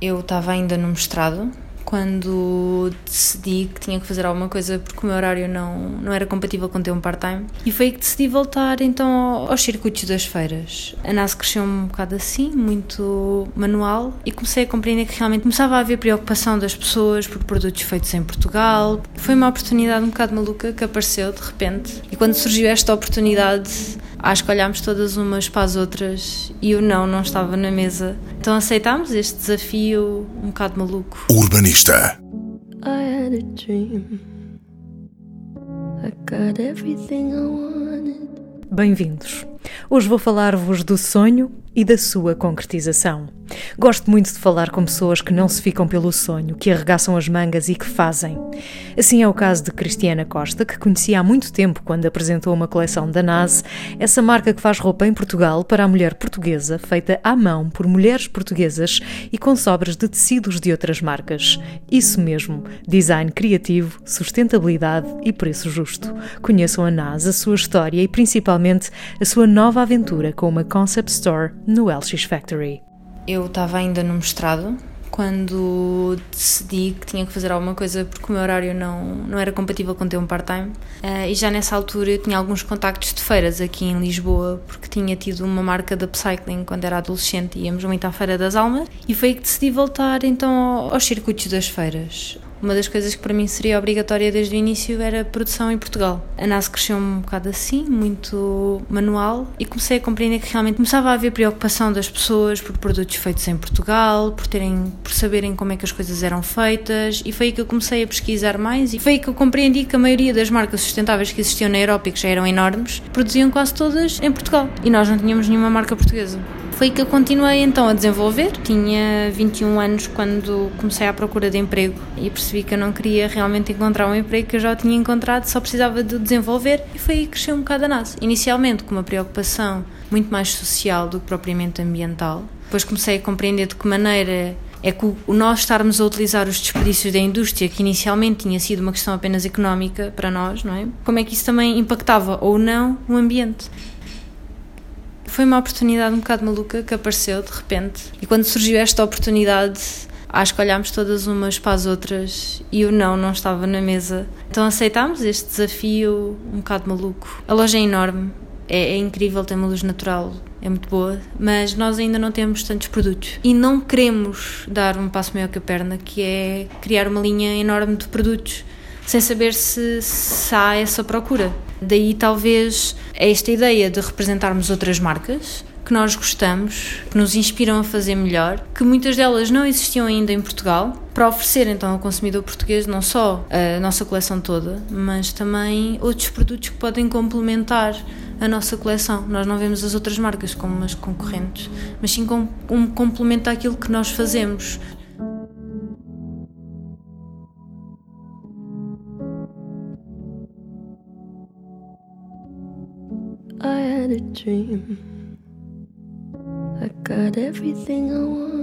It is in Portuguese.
Eu estava ainda no mestrado quando decidi que tinha que fazer alguma coisa porque o meu horário não, não era compatível com ter um part-time. E foi aí que decidi voltar então aos circuitos das feiras. A NAS cresceu um bocado assim, muito manual, e comecei a compreender que realmente começava a haver preocupação das pessoas por produtos feitos em Portugal. Foi uma oportunidade um bocado maluca que apareceu de repente. E quando surgiu esta oportunidade, acho que olhámos todas umas para as outras e o não não estava na mesa. Então aceitámos este desafio um bocado maluco. Urbanista. I had a dream. I got everything I wanted. Bem-vindos. Hoje vou falar-vos do sonho e da sua concretização. Gosto muito de falar com pessoas que não se ficam pelo sonho, que arregaçam as mangas e que fazem. Assim é o caso de Cristiana Costa, que conheci há muito tempo quando apresentou uma coleção da NASE, essa marca que faz roupa em Portugal para a mulher portuguesa, feita à mão por mulheres portuguesas e com sobras de tecidos de outras marcas. Isso mesmo, design criativo, sustentabilidade e preço justo. Conheçam a NASE, a sua história e principalmente a sua nova aventura com uma concept store no LX Factory. Eu estava ainda no mestrado quando decidi que tinha que fazer alguma coisa porque o meu horário não, não era compatível com ter um part-time. Uh, e já nessa altura eu tinha alguns contactos de feiras aqui em Lisboa, porque tinha tido uma marca de upcycling quando era adolescente e íamos muito à Feira das Almas. E foi aí que decidi voltar então aos circuitos das feiras. Uma das coisas que para mim seria obrigatória desde o início era produção em Portugal. A NAS cresceu um bocado assim, muito manual, e comecei a compreender que realmente começava a haver preocupação das pessoas por produtos feitos em Portugal, por terem, por saberem como é que as coisas eram feitas, e foi aí que eu comecei a pesquisar mais e foi aí que eu compreendi que a maioria das marcas sustentáveis que existiam na Europa e que já eram enormes, produziam quase todas em Portugal. E nós não tínhamos nenhuma marca portuguesa. Foi que eu continuei então a desenvolver. Tinha 21 anos quando comecei à procura de emprego e percebi que eu não queria realmente encontrar um emprego que eu já tinha encontrado, só precisava de desenvolver e foi aí que cresceu um bocado a NASA. Inicialmente com uma preocupação muito mais social do que propriamente ambiental. Depois comecei a compreender de que maneira é que o nós estarmos a utilizar os desperdícios da indústria, que inicialmente tinha sido uma questão apenas económica para nós, não é? Como é que isso também impactava ou não o ambiente? Foi uma oportunidade um bocado maluca que apareceu de repente. E quando surgiu esta oportunidade, acho que olhámos todas umas para as outras e o não não estava na mesa. Então aceitámos este desafio um bocado maluco. A loja é enorme, é, é, incrível, tem uma luz natural, é muito boa, mas nós ainda não temos tantos produtos. E não queremos dar um passo maior que a perna, que é criar uma linha enorme de produtos, sem saber se, se há essa procura. Daí talvez esta ideia de representarmos outras marcas que nós gostamos, que nos inspiram a fazer melhor, que muitas delas não existiam ainda em Portugal, para oferecer então ao consumidor português não só a nossa coleção toda, mas também outros produtos que podem complementar a nossa coleção. Nós não vemos as outras marcas como umas concorrentes, mas sim como um complemento àquilo que nós fazemos. I had a dream. I got everything I wanted.